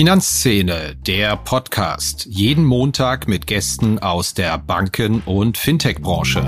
Finanzszene, der Podcast. Jeden Montag mit Gästen aus der Banken- und Fintech-Branche.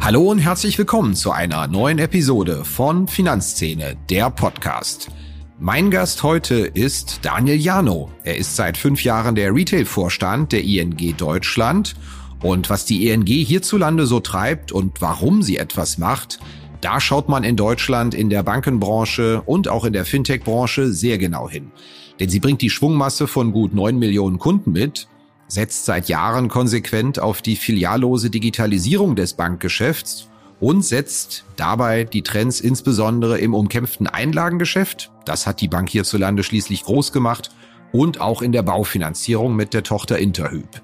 Hallo und herzlich willkommen zu einer neuen Episode von Finanzszene, der Podcast. Mein Gast heute ist Daniel Jano. Er ist seit fünf Jahren der Retail-Vorstand der ING Deutschland. Und was die ING hierzulande so treibt und warum sie etwas macht, da schaut man in Deutschland in der Bankenbranche und auch in der Fintech-Branche sehr genau hin. Denn sie bringt die Schwungmasse von gut neun Millionen Kunden mit, setzt seit Jahren konsequent auf die filiallose Digitalisierung des Bankgeschäfts und setzt dabei die Trends insbesondere im umkämpften Einlagengeschäft, das hat die Bank hierzulande schließlich groß gemacht, und auch in der Baufinanzierung mit der Tochter Interhyp.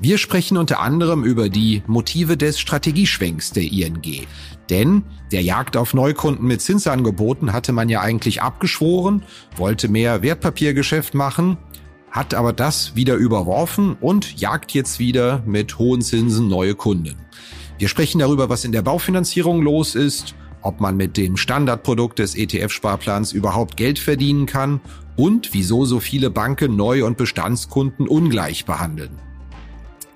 Wir sprechen unter anderem über die Motive des Strategieschwenks der ING. Denn der Jagd auf Neukunden mit Zinsangeboten hatte man ja eigentlich abgeschworen, wollte mehr Wertpapiergeschäft machen, hat aber das wieder überworfen und jagt jetzt wieder mit hohen Zinsen neue Kunden. Wir sprechen darüber, was in der Baufinanzierung los ist, ob man mit dem Standardprodukt des ETF-Sparplans überhaupt Geld verdienen kann und wieso so viele Banken Neu- und Bestandskunden ungleich behandeln.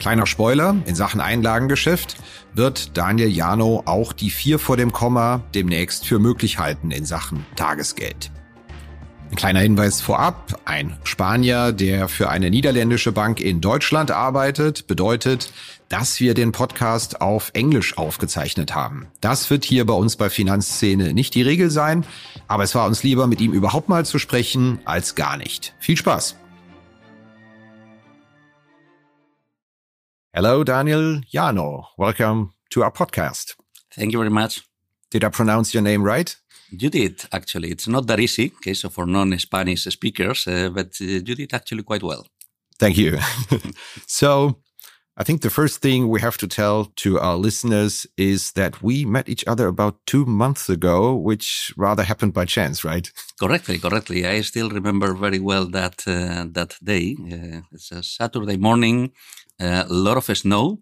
Kleiner Spoiler, in Sachen Einlagengeschäft wird Daniel Jano auch die vier vor dem Komma demnächst für möglich halten in Sachen Tagesgeld. Ein kleiner Hinweis vorab, ein Spanier, der für eine niederländische Bank in Deutschland arbeitet, bedeutet, dass wir den Podcast auf Englisch aufgezeichnet haben. Das wird hier bei uns bei Finanzszene nicht die Regel sein, aber es war uns lieber, mit ihm überhaupt mal zu sprechen, als gar nicht. Viel Spaß! Hello, Daniel Llano. Welcome to our podcast. Thank you very much. Did I pronounce your name right? You did, actually. It's not that easy, okay, so for non-Spanish speakers, uh, but uh, you did actually quite well. Thank you. so, I think the first thing we have to tell to our listeners is that we met each other about two months ago, which rather happened by chance, right? Correctly, correctly. I still remember very well that uh, that day. Uh, it's a Saturday morning a lot of snow,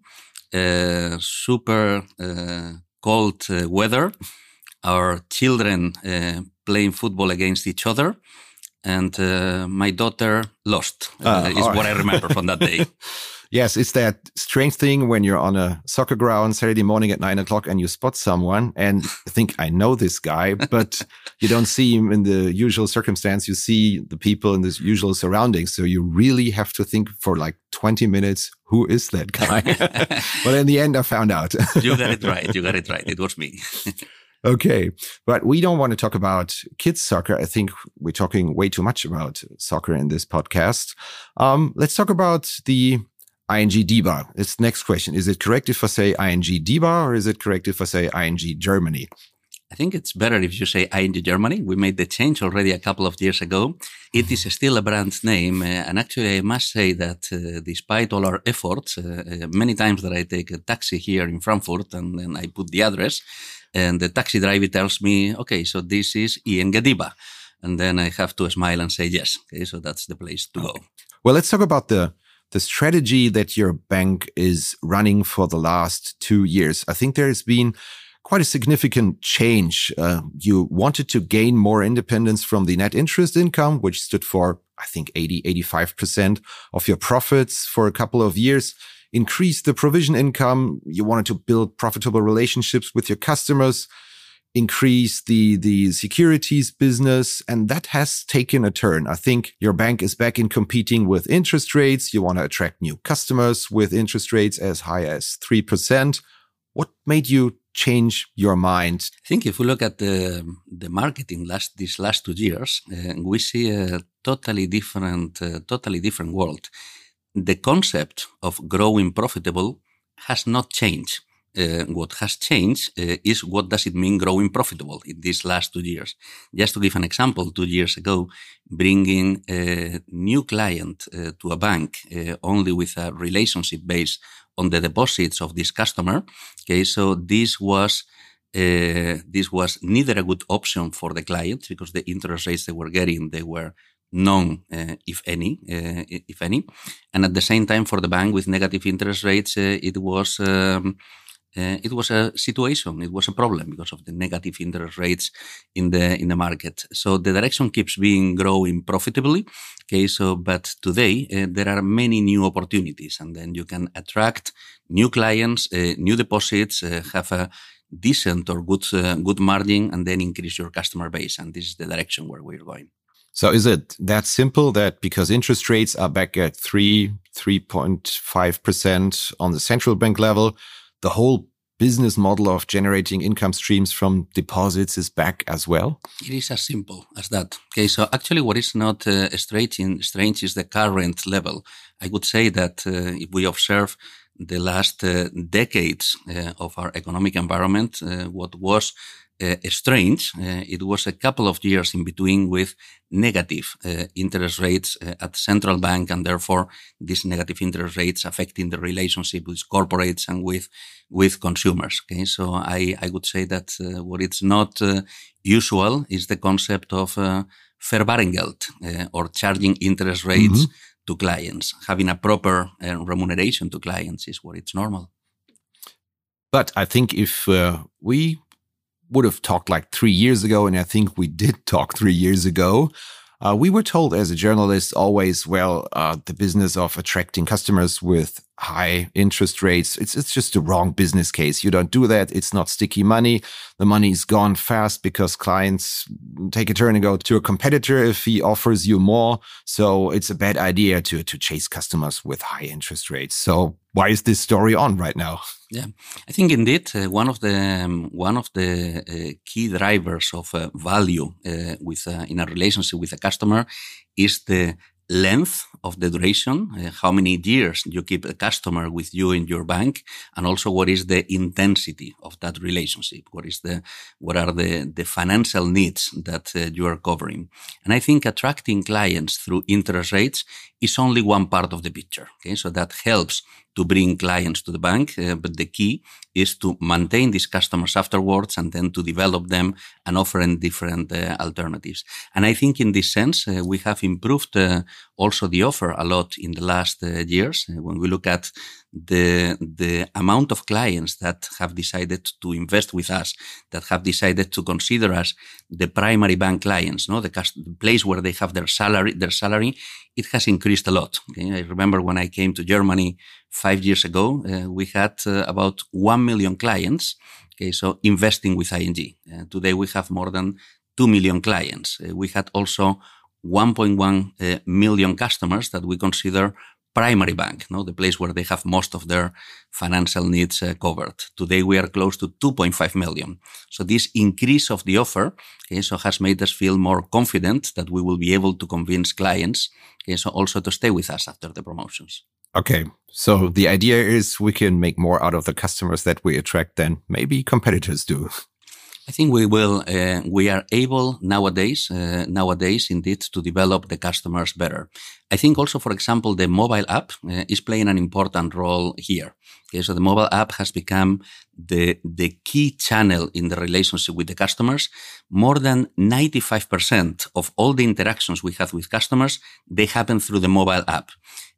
uh, super uh, cold uh, weather, our children playing football against each other, and my daughter lost. Ah, is what I remember from that day. Yes, it's that strange thing when you're on a soccer ground Saturday morning at nine o'clock and you spot someone and think, I know this guy, but you don't see him in the usual circumstance. You see the people in the usual surroundings. So you really have to think for like 20 minutes, who is that guy? but in the end, I found out. you got it right. You got it right. It was me. Okay. But we don't want to talk about kids soccer. I think we're talking way too much about soccer in this podcast. Um, let's talk about the ING DIBA. It's next question. Is it correct if I say ING DIBA or is it correct if I say ING Germany? I think it's better if you say ING Germany. We made the change already a couple of years ago. It is still a brand name. Uh, and actually, I must say that uh, despite all our efforts, uh, uh many times that I take a taxi here in Frankfurt and then I put the address and the taxi driver tells me, okay, so this is ING DIBA. And then I have to smile and say yes. Okay, so that's the place to go. Well, let's talk about the the strategy that your bank is running for the last two years. I think there has been quite a significant change. Uh, you wanted to gain more independence from the net interest income, which stood for, I think, 80, 85% of your profits for a couple of years. Increase the provision income. You wanted to build profitable relationships with your customers increase the the securities business and that has taken a turn. I think your bank is back in competing with interest rates. You want to attract new customers with interest rates as high as 3% what made you change your mind? I think if we look at the the marketing last these last two years uh, we see a totally different uh, totally different world. The concept of growing profitable has not changed uh, what has changed uh, is what does it mean growing profitable in these last two years. Just to give an example, two years ago, bringing a new client uh, to a bank uh, only with a relationship based on the deposits of this customer. Okay, so this was uh, this was neither a good option for the client because the interest rates they were getting they were none, uh, if any, uh, if any, and at the same time for the bank with negative interest rates, uh, it was um, uh, it was a situation, it was a problem because of the negative interest rates in the in the market. So the direction keeps being growing profitably. Okay, so but today uh, there are many new opportunities, and then you can attract new clients, uh, new deposits, uh, have a decent or good uh, good margin, and then increase your customer base. And this is the direction where we're going. So is it that simple that because interest rates are back at three, 3.5% on the central bank level, the whole business model of generating income streams from deposits is back as well? It is as simple as that. Okay, so actually, what is not uh, strange, strange is the current level. I would say that uh, if we observe the last uh, decades uh, of our economic environment, uh, what was strange. Uh, it was a couple of years in between with negative uh, interest rates uh, at central bank, and therefore these negative interest rates affecting the relationship with corporates and with with consumers. Okay, so I I would say that uh, what it's not uh, usual is the concept of Verwahrentgelt or charging interest rates. Mm-hmm. To clients, having a proper remuneration to clients is what it's normal. But I think if we would have talked like three years ago, and I think we did talk three years ago. Uh, we were told as a journalist always, well, uh, the business of attracting customers with high interest rates, it's, it's just the wrong business case. You don't do that. It's not sticky money. The money is gone fast because clients take a turn and go to a competitor if he offers you more. So it's a bad idea to, to chase customers with high interest rates. So why is this story on right now? Yeah, I think indeed uh, one of the um, one of the uh, key drivers of uh, value uh, with uh, in a relationship with a customer is the length of the duration, uh, how many years you keep a customer with you in your bank, and also what is the intensity of that relationship. What is the, what are the, the financial needs that uh, you are covering? And I think attracting clients through interest rates is only one part of the picture. Okay. So that helps to bring clients to the bank. Uh, but the key is to maintain these customers afterwards and then to develop them and offer them different uh, alternatives. And I think in this sense, uh, we have improved uh, also the offer a lot in the last uh, years. Uh, when we look at the the amount of clients that have decided to invest with us, that have decided to consider us the primary bank clients, no, the, the place where they have their salary, their salary, it has increased a lot. Okay? I remember when I came to Germany five years ago, uh, we had uh, about one million clients. Okay, so investing with ING. Uh, today we have more than two million clients. Uh, we had also 1.1 uh, million customers that we consider primary bank, no, the place where they have most of their financial needs uh, covered. Today we are close to 2.5 million. So this increase of the offer okay, so has made us feel more confident that we will be able to convince clients okay, so also to stay with us after the promotions. Okay. So the idea is we can make more out of the customers that we attract than maybe competitors do. I think we will. Uh, we are able nowadays, uh, nowadays, indeed, to develop the customers better. I think also, for example, the mobile app uh, is playing an important role here. Okay, so the mobile app has become the the key channel in the relationship with the customers. More than ninety five percent of all the interactions we have with customers they happen through the mobile app.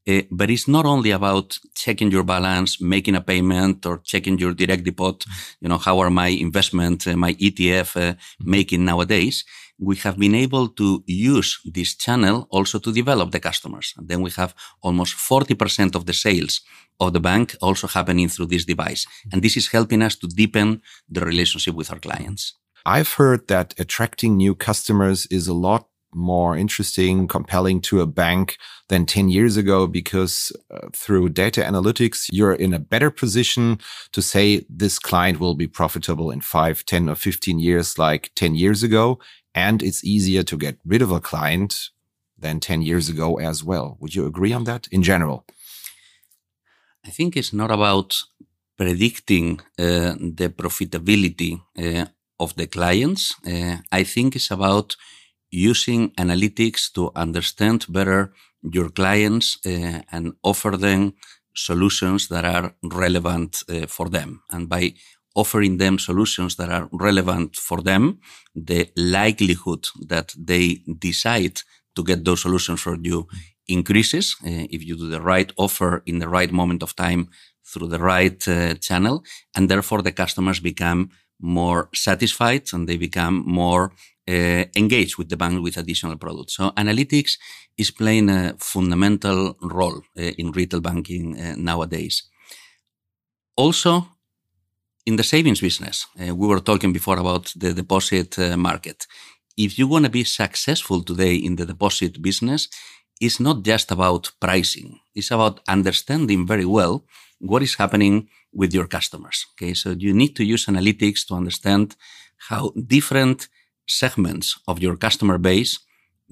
Uh, but it's not only about checking your balance, making a payment, or checking your direct deposit. You know, how are my investment, uh, my ETF uh, making nowadays? We have been able to use this channel also to develop the customers. And then we have almost 40% of the sales of the bank also happening through this device. And this is helping us to deepen the relationship with our clients. I've heard that attracting new customers is a lot more interesting, compelling to a bank than 10 years ago because uh, through data analytics, you're in a better position to say this client will be profitable in 5, 10 or 15 years like 10 years ago. And it's easier to get rid of a client than 10 years ago as well. Would you agree on that in general? I think it's not about predicting uh, the profitability uh, of the clients. Uh, I think it's about using analytics to understand better your clients uh, and offer them solutions that are relevant uh, for them. And by offering them solutions that are relevant for them, the likelihood that they decide to get those solutions for you increases uh, if you do the right offer in the right moment of time through the right uh, channel, and therefore the customers become more satisfied and they become more uh, engaged with the bank with additional products. So analytics is playing a fundamental role uh, in retail banking uh, nowadays. Also, in the savings business, uh, we were talking before about the deposit uh, market. If you want to be successful today in the deposit business, it's not just about pricing. It's about understanding very well what is happening with your customers. Okay. So you need to use analytics to understand how different segments of your customer base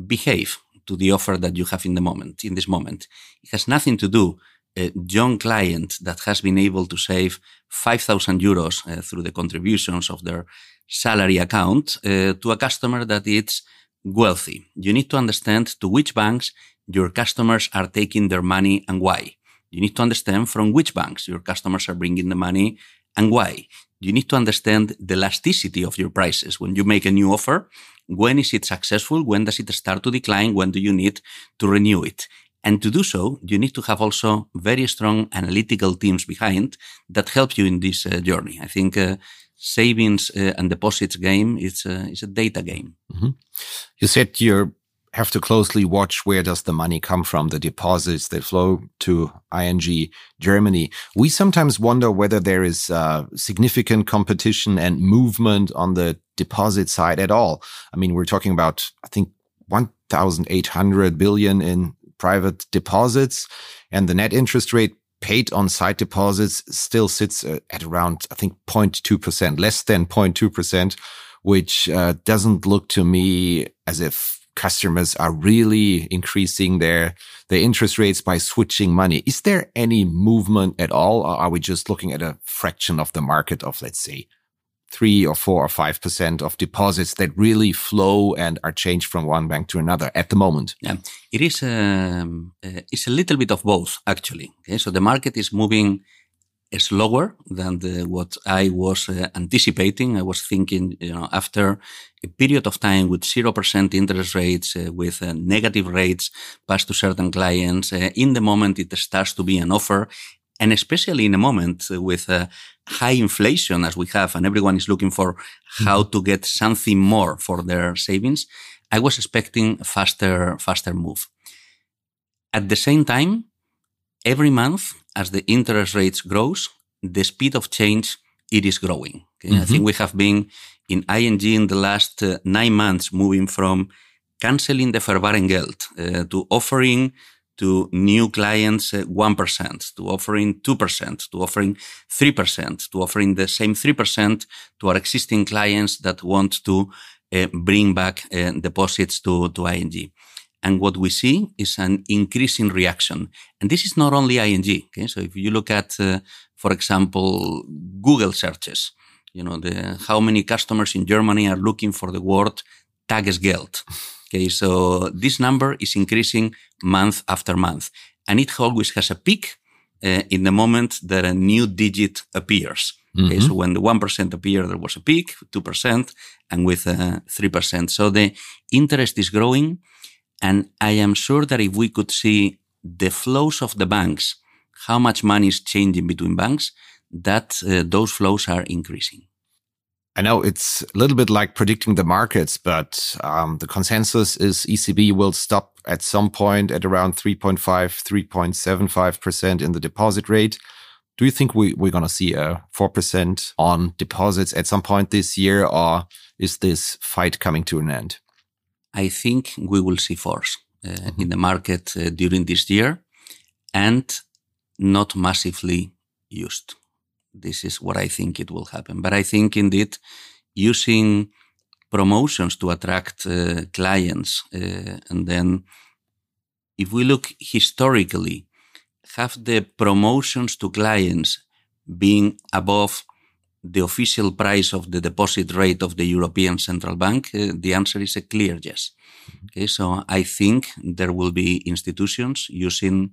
behave to the offer that you have in the moment, in this moment. It has nothing to do a young client that has been able to save 5,000 euros uh, through the contributions of their salary account uh, to a customer that is wealthy. You need to understand to which banks your customers are taking their money and why. You need to understand from which banks your customers are bringing the money and why. You need to understand the elasticity of your prices. When you make a new offer, when is it successful? When does it start to decline? When do you need to renew it? And to do so, you need to have also very strong analytical teams behind that help you in this uh, journey. I think uh, savings uh, and deposits game is, uh, is a data game. Mm -hmm. You said you have to closely watch where does the money come from, the deposits that flow to ING Germany. We sometimes wonder whether there is uh, significant competition and movement on the deposit side at all. I mean, we're talking about, I think, 1,800 billion in private deposits and the net interest rate paid on sight deposits still sits uh, at around, I think, 0.2%, less than 0.2%, which uh, doesn't look to me as if customers are really increasing their, their interest rates by switching money. Is there any movement at all? Or are we just looking at a fraction of the market of, let's say, three or four or five percent of deposits that really flow and are changed from one bank to another at the moment? Yeah, it is. Um, uh, it's a little bit of both, actually. Okay, so the market is moving slower than the, what I was uh, anticipating. I was thinking, you know, after a period of time with 0% interest rates, uh, with uh, negative rates passed to certain clients, uh, in the moment it starts to be an offer and especially in a moment with uh, high inflation as we have and everyone is looking for how mm-hmm. to get something more for their savings, I was expecting a faster, faster move. At the same time, every month as the interest rates grows, the speed of change, it is growing. Okay? Mm-hmm. I think we have been in ING in the last uh, nine months moving from canceling the Verwahrentgelt uh, to offering to new clients uh, 1%, to offering 2%, to offering 3%, to offering the same 3% to our existing clients that want to uh, bring back uh, deposits to, to ING. And what we see is an increasing reaction. And this is not only ING. Okay? So if you look at, uh, for example, Google searches, you know, the, how many customers in Germany are looking for the word Tagesgeld. Okay, so this number is increasing month after month, and it always has a peak uh, in the moment that a new digit appears. Okay, mm-hmm. so when the 1% appeared, there was a peak, 2%, and with uh, 3%. So the interest is growing. And I am sure that if we could see the flows of the banks, how much money is changing between banks, that uh, those flows are increasing. I know it's a little bit like predicting the markets, but um, the consensus is ECB will stop at some point at around 3.5, 3.75% in the deposit rate. Do you think we, we're going to see a 4% on deposits at some point this year, or is this fight coming to an end? I think we will see force uh, mm -hmm. in the market uh, during this year and not massively used. This is what I think it will happen. But I think indeed using promotions to attract uh, clients uh, and then if we look historically, have the promotions to clients being above the official price of the deposit rate of the European Central Bank? Uh, the answer is a clear yes. Okay, so I think there will be institutions using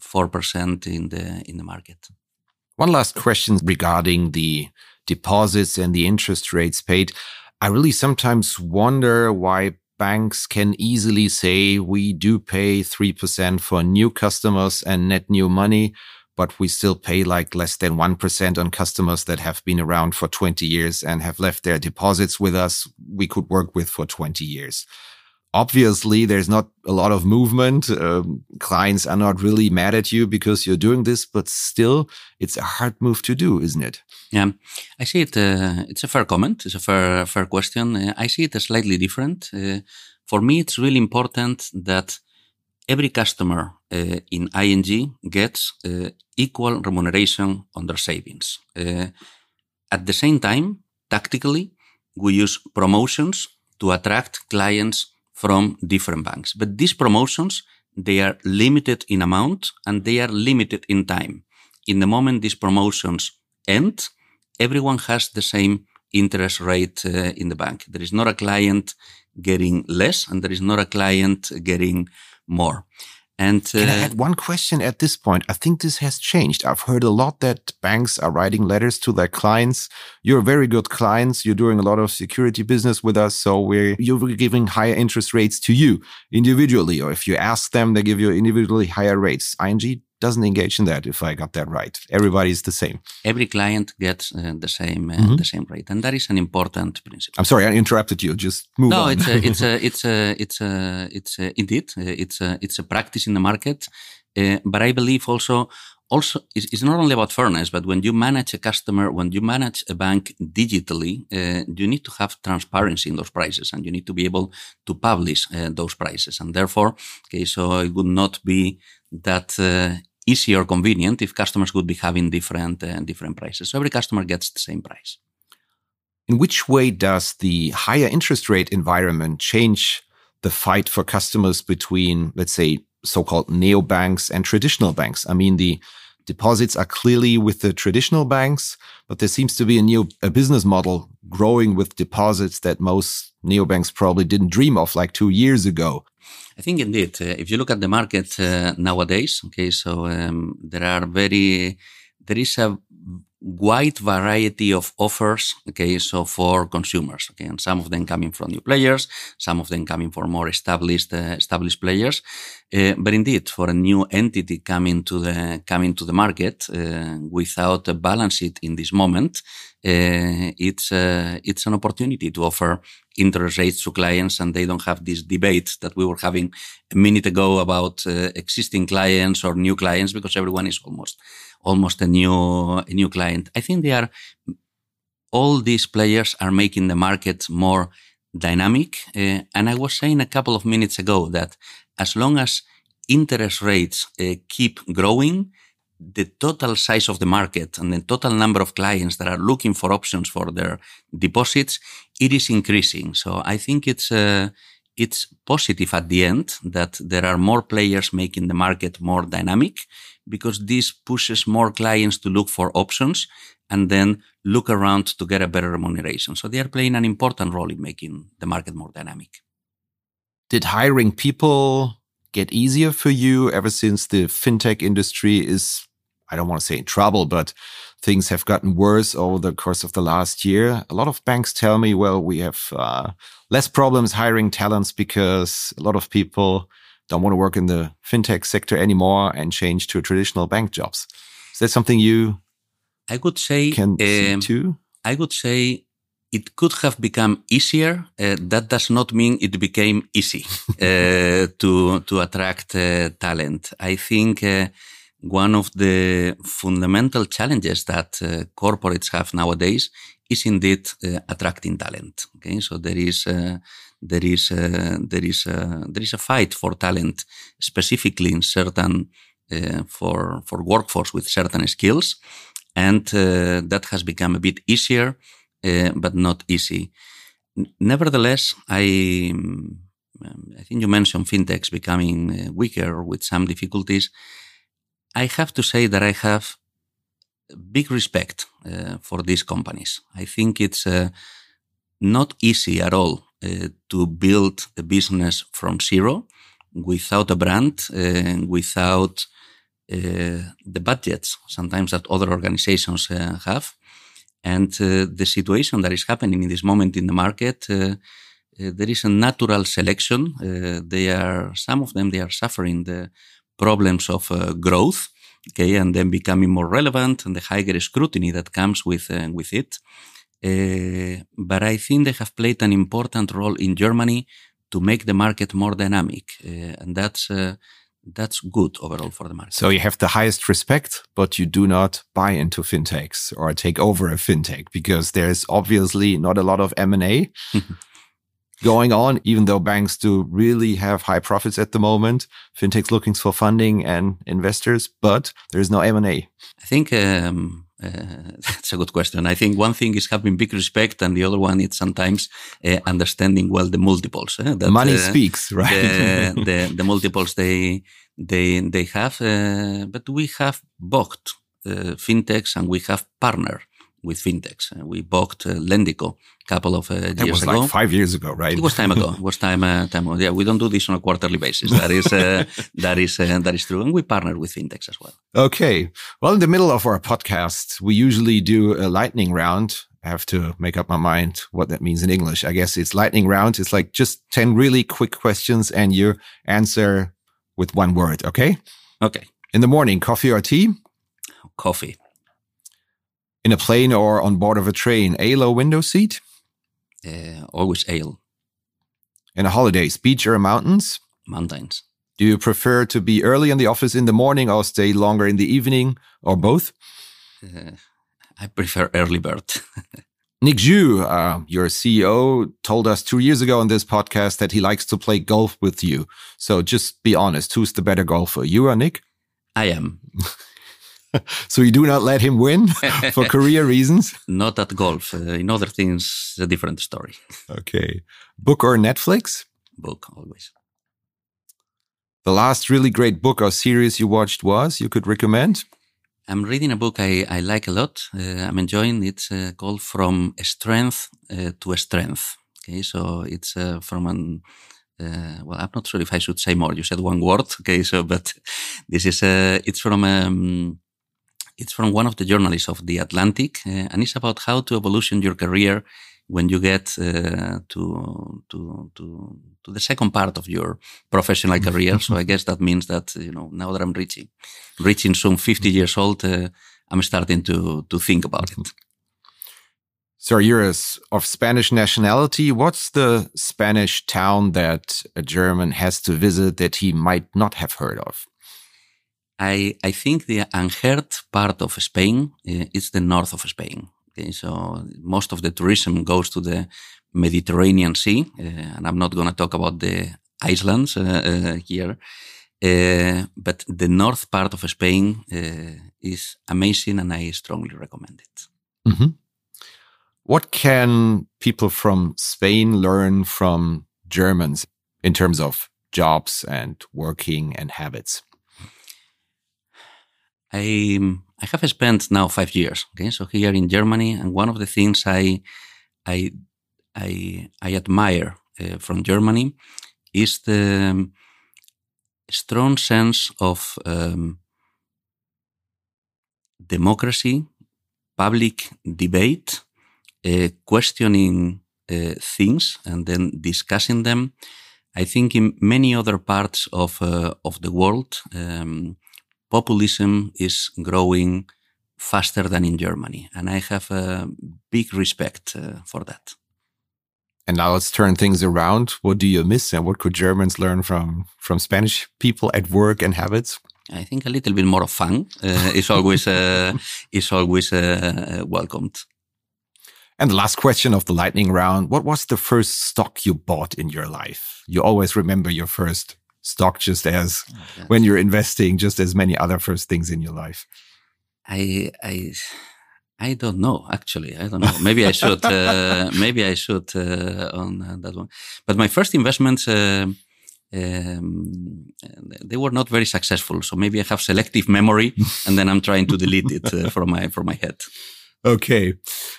4% in the in the market. One last question regarding the deposits and the interest rates paid. I really sometimes wonder why banks can easily say we do pay 3% for new customers and net new money, but we still pay like less than 1% on customers that have been around for 20 years and have left their deposits with us we could work with for 20 years. Obviously, there's not a lot of movement. Um, clients are not really mad at you because you're doing this, but still, it's a hard move to do, isn't it? Yeah, I see it. Uh, it's a fair comment. It's a fair, fair question. Uh, I see it as slightly different. Uh, for me, it's really important that every customer uh, in ING gets uh, equal remuneration on their savings. Uh, at the same time, tactically, we use promotions to attract clients from different banks. But these promotions, they are limited in amount and they are limited in time. In the moment these promotions end, everyone has the same interest rate in the bank. There is not a client getting less and there is not a client getting more. And uh, can I uh, add one question at this point? I think this has changed. I've heard a lot that banks are writing letters to their clients. You're very good clients. You're doing a lot of security business with us. So we're, you're giving higher interest rates to you individually. Or if you ask them, they give you individually higher rates. ING doesn't engage in that if i got that right. Everybody's the same. Every client gets uh, the same uh, mm -hmm. the same rate and that is an important principle. I'm sorry i interrupted you. Just move no on. it's a, it's a, it's a, it's a, it's a, indeed uh, it's a, it's a practice in the market. Uh, but i believe also also it's, not only about fairness but when you manage a customer when you manage a bank digitally uh, you need to have transparency in those prices and you need to be able to publish uh, those prices. And therefore okay so it would not be that uh, easy or convenient if customers would be having different uh, different prices. So every customer gets the same price. In which way does the higher interest rate environment change the fight for customers between, let's say, so-called neobanks and traditional banks? I mean, the deposits are clearly with the traditional banks, but there seems to be a new a business model growing with deposits that most neobanks probably didn't dream of like two years ago. I think indeed, uh, if you look at the market uh, nowadays, okay, so um, there are very, there is a wide variety of offers, okay, so for consumers, okay, and some of them coming from new players, some of them coming from more established uh, established players, uh, but indeed, for a new entity coming to the coming to the market uh, without a balance sheet in this moment, uh, it's uh, it's an opportunity to offer interest rates to clients, and they don't have this debate that we were having a minute ago about uh, existing clients or new clients, because everyone is almost almost a new a new client. I think they are all these players are making the market more dynamic. Uh, and I was saying a couple of minutes ago that as long as interest rates uh, keep growing, the total size of the market and the total number of clients that are looking for options for their deposits, it is increasing. So I think it's uh, it's positive at the end that there are more players making the market more dynamic because this pushes more clients to look for options and then look around to get a better remuneration. So they are playing an important role in making the market more dynamic. Did hiring people get easier for you ever since the fintech industry is, I don't want to say in trouble, but things have gotten worse over the course of the last year? A lot of banks tell me, well, we have uh, less problems hiring talents because a lot of people don't want to work in the fintech sector anymore and change to traditional bank jobs. Is that something you I would say can um, too? I would say it could have become easier. Uh, that does not mean it became easy uh, to to attract uh, talent. I think uh, one of the fundamental challenges that uh, corporates have nowadays is indeed uh, attracting talent. Okay, so there is there is there is there is a fight for talent, specifically in certain for for workforce with certain skills, and that has become a bit easier, uh, but not easy. Nevertheless, I um, I think you mentioned fintechs becoming uh, weaker with some difficulties. I have to say that I have big respect uh, for these companies. I think it's uh, not easy at all uh, to build a business from zero without a brand, without the budgets sometimes that other organizations have. And the situation that is happening in this moment in the market, there is a natural selection. they are, some of them, they are suffering the problems of growth okay, and then becoming more relevant and the higher scrutiny that comes with uh, with it. Uh, but I think they have played an important role in Germany to make the market more dynamic, uh, and that's uh, that's good overall for the market. So you have the highest respect, but you do not buy into fintechs or take over a fintech because there's obviously not a lot of M and A. going on, even though banks do really have high profits at the moment. Fintechs looking for funding and investors, but there's no M&A. I think um, uh, that's a good question. I think one thing is having big respect, and the other one is sometimes uh, understanding well the multiples. Eh? That, Money uh, speaks, right? the, the, the, multiples they they they have, uh, but we have bought uh, fintechs and we have partnered with fintechs. Uh, we bought uh, Lendico a couple of uh, years that was ago. like five years ago, right? It was time ago. it was time uh, time ago. Yeah, we don't do this on a quarterly basis. That is uh, that is uh, that is true, and we partner with fintechs as well. Okay. Well, in the middle of our podcast, we usually do a lightning round. I have to make up my mind what that means in English. I guess it's lightning round. It's like just 10 really quick questions and you answer with one word. Okay. Okay. In the morning, coffee or tea? Coffee in a plane or on board of a train, aisle or window seat? Uh, always aisle. In a holiday, beach or mountains? Mountains. Do you prefer to be early in the office in the morning or stay longer in the evening or both? Uh, I prefer early bird. Nick Jue, uh, your CEO, told us two years ago on this podcast that he likes to play golf with you. So just be honest, who's the better golfer, you or Nick? I am. so you do not let him win for career reasons? Not at golf. Uh, in other things, a different story. Okay. Book or Netflix? Book, always. The last really great book or series you watched was, you could recommend? I'm reading a book I, I like a lot. Uh, I'm enjoying it. It's uh, called From Strength uh, to Strength. Okay, so it's uh, from an uh, well, I'm not sure if I should say more. You said one word, okay? So, but this is uh, it's from um, it's from one of the journalists of The Atlantic, uh, and it's about how to evolution your career when you get uh, to, to, to, to the second part of your professional career. so I guess that means that, you know, now that I'm reaching, reaching some 50 years old, uh, I'm starting to, to think about it. So you're of Spanish nationality. What's the Spanish town that a German has to visit that he might not have heard of? I, I think the unheard part of Spain uh, is the north of Spain. Okay, so most of the tourism goes to the Mediterranean Sea, uh, and I'm not going to talk about the islands uh, here. but the north part of Spain is amazing, and I strongly recommend it. Mm -hmm. What can people from Spain learn from Germans in terms of jobs and working and habits? I I have spent now five years. Okay, so here in Germany, and one of the things I I I, I admire uh, from Germany is the um, strong sense of um, democracy, public debate, uh, questioning uh, things, and then discussing them. I think in many other parts of uh, of the world. Um, populism is growing faster than in Germany. And I have a big respect uh, for that. And now let's turn things around. What do you miss and what could Germans learn from, from Spanish people at work and habits? I think a little bit more of fun uh, is always, uh, is always uh, welcomed. And the last question of the lightning round. What was the first stock you bought in your life? You always remember your first stock just as oh, when you're investing, just as many other first things in your life? I, I, I don't know. Actually, I don't know. Maybe I should. Uh, maybe I should uh, on uh, that one. But my first investments, uh, um, they were not very successful. So maybe I have selective memory, and then I'm trying to delete it uh, from my from my head. Okay.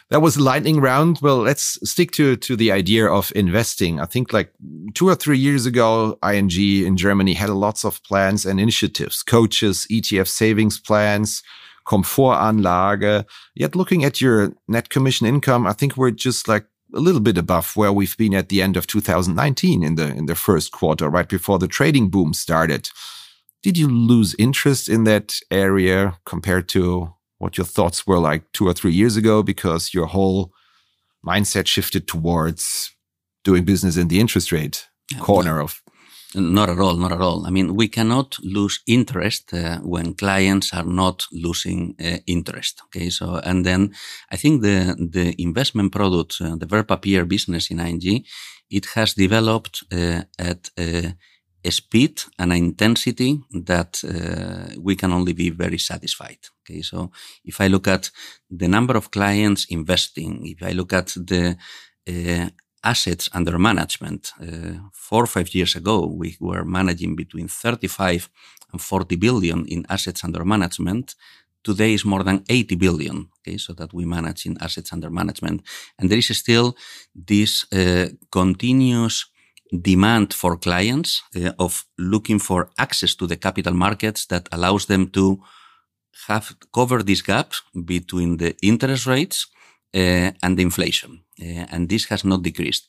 That was a lightning round. Well, let's stick to, to the idea of investing. I think like two or three years ago, ING in Germany had a lots of plans and initiatives, coaches, ETF savings plans, Komfortanlage. Yet looking at your net commission income, I think we're just like a little bit above where we've been at the end of 2019 in the, in the first quarter, right before the trading boom started. did you lose interest in that area compared to what your thoughts were like two or three years ago because your whole mindset shifted towards doing business in the interest rate corner of not at all, not at all. I mean, we cannot lose interest uh, when clients are not losing uh, interest. Okay, so and then I think the the investment product, uh, the Wertpapier business in ING, it has developed uh, at a, speed and intensity that uh, we can only be very satisfied. Okay, so if I look at the number of clients investing, if I look at the uh, assets under management. Uh, four or five years ago, we were managing between 35 and 40 billion in assets under management. Today is more than 80 billion, okay, so that we manage in assets under management. And there is still this uh, continuous demand for clients uh, of looking for access to the capital markets that allows them to have cover this gap between the interest rates uh, and the inflation. Uh, and this has not decreased.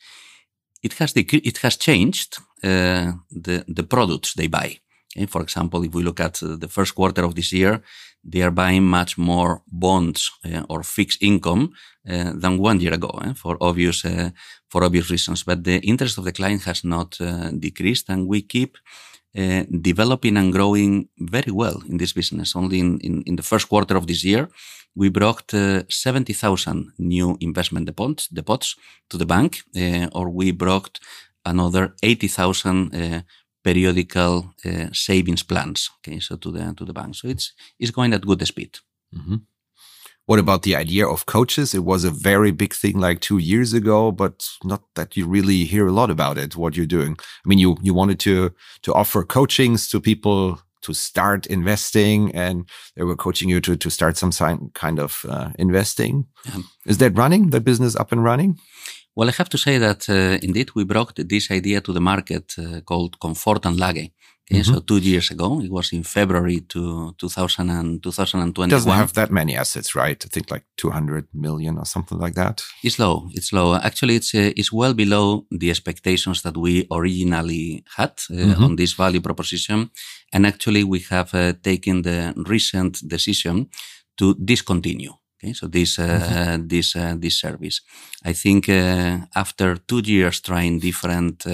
It has decre- it has changed uh, the the products they buy. Okay? For example, if we look at the first quarter of this year, they are buying much more bonds uh, or fixed income uh, than one year ago eh? for obvious uh, for obvious reasons. But the interest of the client has not decreased, and we keep developing and growing very well in this business. Only in, in, in the first quarter of this year, we brought uh, 70,000 new investment deposits, deposits to the bank, uh, or we brought another 80,000 uh, periodical uh, savings plans. Okay, so to the to the bank. So it's it's going at good speed. Mm -hmm. What about the idea of coaches? It was a very big thing like two years ago, but not that you really hear a lot about it. What you're doing? I mean, you you wanted to to offer coachings to people to start investing and they were coaching you to, to start some kind of uh, investing. Is that running, the business up and running? Well, I have to say that uh, indeed we brought this idea to the market uh, called Komfortanlage. Okay, mm-hmm. so two years ago, it was in February to 2000 and 2021. It doesn't have that many assets, right? I think like 200 million or something like that. It's low. It's low. Actually, it's uh, it's well below the expectations that we originally had uh, mm-hmm. on this value proposition. And actually, we have uh, taken the recent decision to discontinue. Okay, so this uh, mm-hmm. this uh, this service, I think uh, after two years trying different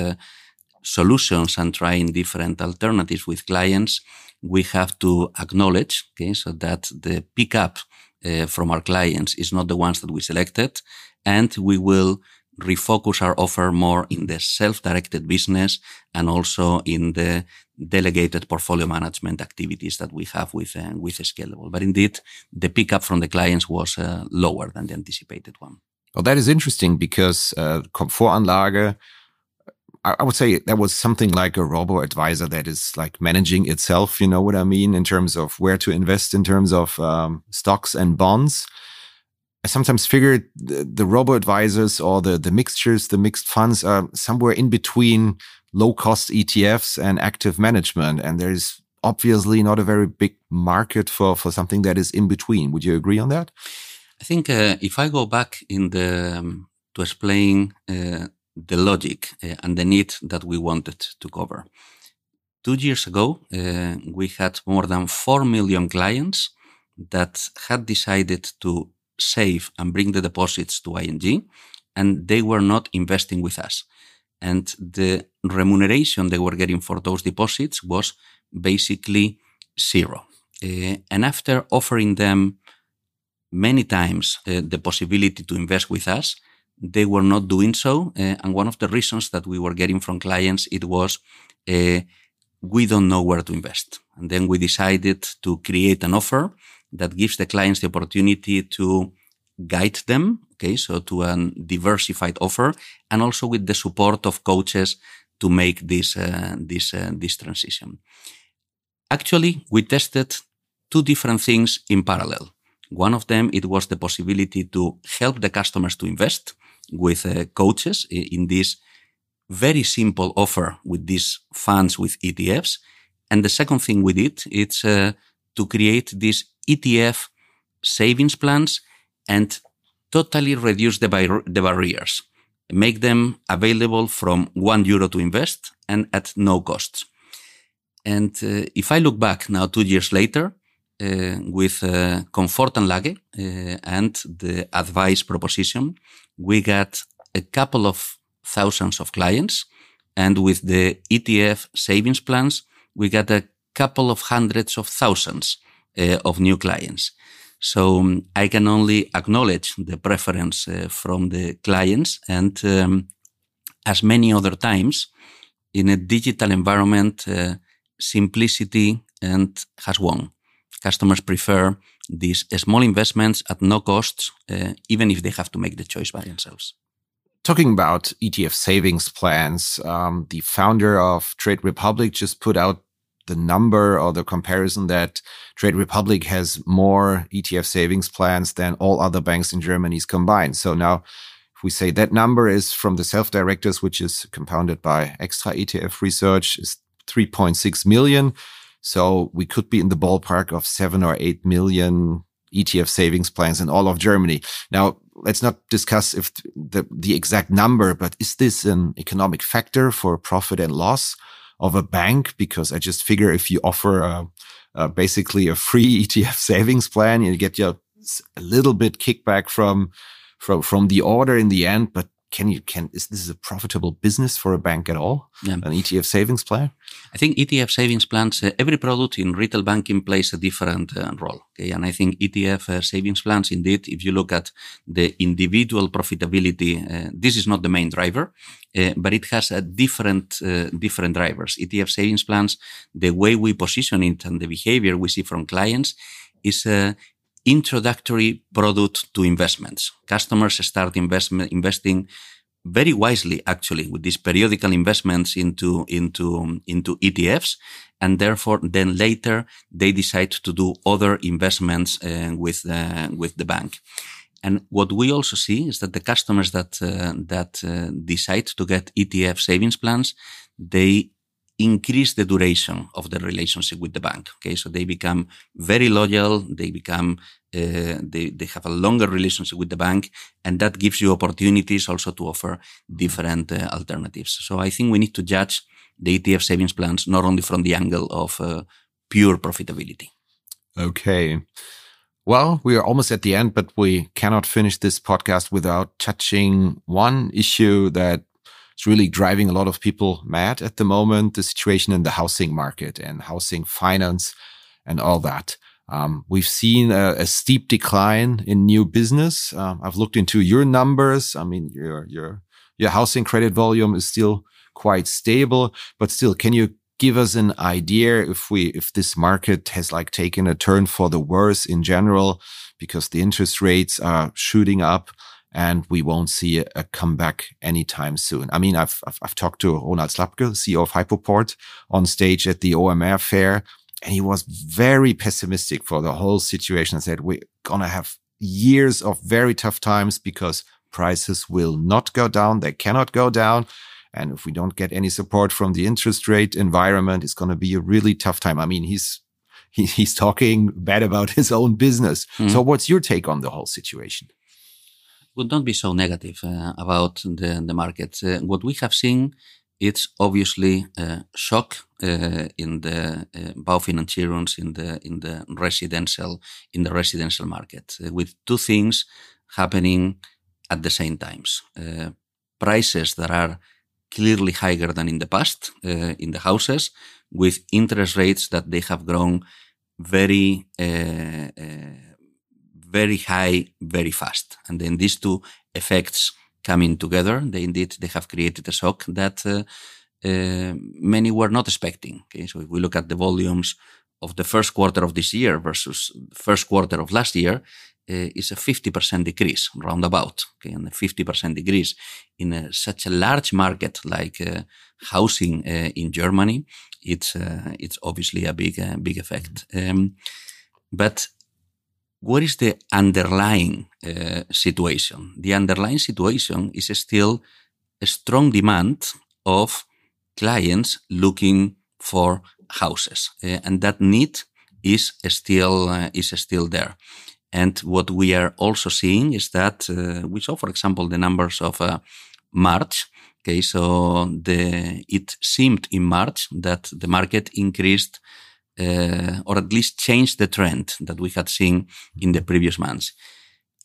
solutions and trying different alternatives with clients, we have to acknowledge, okay, so that the pickup uh, from our clients is not the ones that we selected, and we will refocus our offer more in the self-directed business and also in the delegated portfolio management activities that we have with uh, with Scalable. But indeed, the pickup from the clients was uh, lower than the anticipated one. Well, that is interesting because uh, Komfortanlage I would say that was something like a robo advisor that is like managing itself. You know what I mean in terms of where to invest in terms of um, stocks and bonds. I sometimes figured the, the robo advisors or the the mixtures, the mixed funds are somewhere in between low cost ETFs and active management, and there's obviously not a very big market for for something that is in between. Would you agree on that? I think uh, if I go back in the um, to explain uh, the logic uh, and the need that we wanted to cover. Two years ago, uh, we had more than 4 million clients that had decided to save and bring the deposits to ING, and they were not investing with us. And the remuneration they were getting for those deposits was basically zero. Uh, and after offering them many times uh, the possibility to invest with us, they were not doing so. Uh, and one of the reasons that we were getting from clients, it was, uh, we don't know where to invest. And then we decided to create an offer that gives the clients the opportunity to guide them. Okay. So to a diversified offer and also with the support of coaches to make this, uh, this, uh, this transition. Actually, we tested two different things in parallel. One of them, it was the possibility to help the customers to invest with uh, coaches in this very simple offer with these funds with ETFs. And the second thing we did, it's uh, to create these ETF savings plans and totally reduce the, bar the barriers, make them available from one euro to invest and at no cost. And uh, if I look back now, two years later, uh, with uh, Komfortanlage uh, and the advice proposition, we got a couple of thousands of clients. And with the ETF savings plans, we got a couple of hundreds of thousands uh, of new clients. So um, I can only acknowledge the preference uh, from the clients and um, as many other times in a digital environment, uh, simplicity and has won. Customers prefer these small investments at no cost, uh, even if they have to make the choice by themselves. Talking about ETF savings plans, um, the founder of Trade Republic just put out the number or the comparison that Trade Republic has more ETF savings plans than all other banks in Germany combined. So now, if we say that number is from the self directors, which is compounded by extra ETF research, is 3.6 million. So we could be in the ballpark of seven or eight million ETF savings plans in all of Germany. Now, let's not discuss if the, the exact number, but is this an economic factor for profit and loss of a bank? Because I just figure if you offer a, a basically a free ETF savings plan, you get your a little bit kickback from from from the order in the end, but can you can is this a profitable business for a bank at all? Yeah. An ETF savings plan? I think ETF savings plans. Uh, every product in retail banking plays a different uh, role. Okay, and I think ETF uh, savings plans, indeed, if you look at the individual profitability, uh, this is not the main driver, uh, but it has a different uh, different drivers. ETF savings plans, the way we position it and the behavior we see from clients is introductory product to investments. Customers start investment, investing very wisely, actually, with these periodical investments into, into, into ETFs. And therefore, then later they decide to do other investments uh, with, uh, with the bank. And what we also see is that the customers that, uh, that uh, decide to get ETF savings plans, they increase the duration of the relationship with the bank. Okay, so they become very loyal. They become uh, they they have a longer relationship with the bank, and that gives you opportunities also to offer different uh, alternatives. So I think we need to judge the ETF savings plans not only from the angle of uh, pure profitability. Okay. Well, we are almost at the end, but we cannot finish this podcast without touching one issue that it's really driving a lot of people mad at the moment, the situation in the housing market and housing finance and all that. Um, we've seen a, a, steep decline in new business. Um, I've looked into your numbers. I mean, your, your, your housing credit volume is still quite stable, but still, can you give us an idea if we, if this market has like taken a turn for the worse in general because the interest rates are shooting up? And we won't see a, comeback anytime soon. I mean, I've, I've, I've talked to Ronald Slabke, CEO of Hypoport, on stage at the OMR fair, and he was very pessimistic for the whole situation and said, we're going to have years of very tough times because prices will not go down. They cannot go down. And if we don't get any support from the interest rate environment, it's going to be a really tough time. I mean, he's, he, he's talking bad about his own business. Mm. So what's your take on the whole situation? Would not be so negative uh, about the, the market. Uh, what we have seen, it's obviously a shock uh, in the uh, Baufinanzierungs in the in the residential in the residential market, uh, with two things happening at the same times: uh, prices that are clearly higher than in the past uh, in the houses, with interest rates that they have grown very very high very fast. And then these two effects coming together, they indeed they have created a shock that uh, uh, many were not expecting. Okay, so if we look at the volumes of the first quarter of this year versus first quarter of last year, uh, is a 50% decrease roundabout. Okay, and a 50% decrease in a, such a large market like uh, housing uh, in Germany, it's uh, it's obviously a big big effect. Um, but what is the underlying uh, situation? The underlying situation is still a strong demand of clients looking for houses, uh, and that need is still uh, is still there. And what we are also seeing is that uh, we saw, for example, the numbers of uh, March. Okay, so the it seemed in March that the market increased uh, or at least change the trend that we had seen in the previous months.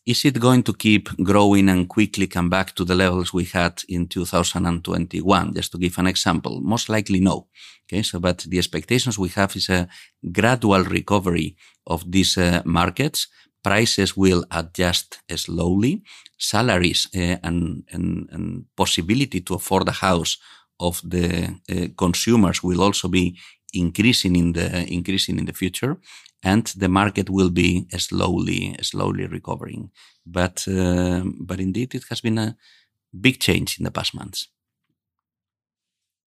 Is it going to keep growing and quickly come back to the levels we had in 2021? Just to give an example, most likely no. Okay, so but the expectations we have is a gradual recovery of these uh, markets prices will adjust slowly. Salaries uh, and, and, and, possibility to afford a house of the uh, consumers will also be increasing in the increasing in the future, and the market will be slowly slowly recovering. But uh, but indeed, it has been a big change in the past months.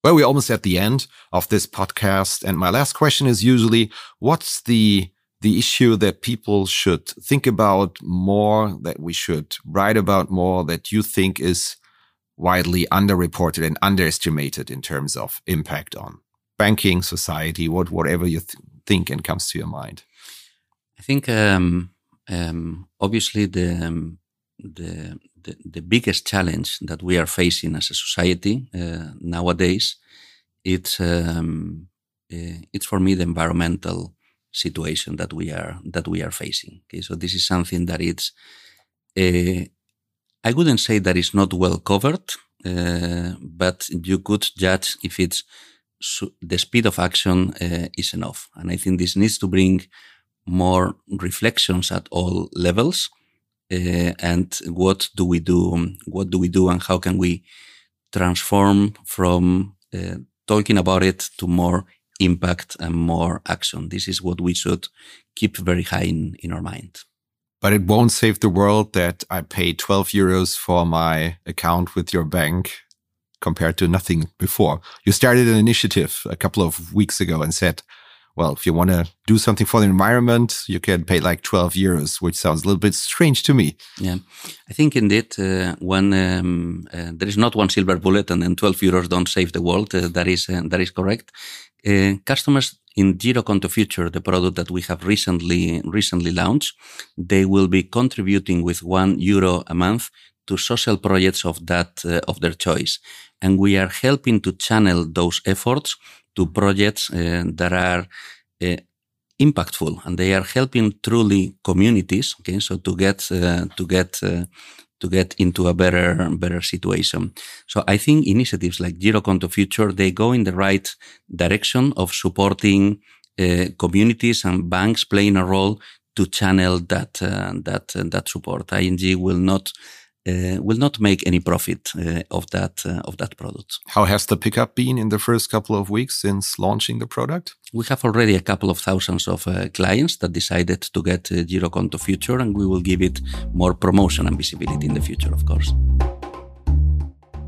Well, we're almost at the end of this podcast, and my last question is usually, what's the the issue that people should think about more, that we should write about more, that you think is widely underreported and underestimated in terms of impact on banking, society, what whatever you th think and comes to your mind? I think um, um, obviously the, um, the, the the biggest challenge that we are facing as a society uh, nowadays it's um, uh, it's for me the environmental situation that we are that we are facing. Okay, so this is something that it's uh, I wouldn't say that it's not well covered, uh, but you could judge if it's the speed of action uh, is enough. And I think this needs to bring more reflections at all levels. Uh, and what do we do? What do we do, and how can we transform from uh, talking about it to more impact and more action. This is what we should keep very high in, in our mind. But it won't save the world that I pay 12 euros for my account with your bank compared to nothing before. You started an initiative a couple of weeks ago and said, well, if you want to do something for the environment, you can pay like 12 euros, which sounds a little bit strange to me. Yeah, I think indeed, uh, when um, uh, there is not one silver bullet and then 12 euros don't save the world, uh, that is uh, that is correct. Uh, customers in Girokonto Future, the product that we have recently recently launched, they will be contributing with one euro a month to social projects of that uh, of their choice, and we are helping to channel those efforts to projects uh, that are uh, impactful and they are helping truly communities. Okay, so to get uh, to get to get into a better better situation. So I think initiatives like Girokonto Future they go in the right direction of supporting communities and banks playing a role to channel that that that support. ING will not uh, will not make any profit uh, of that uh, of that product. How has the pickup been in the first couple of weeks since launching the product? We have already a couple of thousands of uh, clients that decided to get uh, Girokonto Future, and we will give it more promotion and visibility in the future, of course.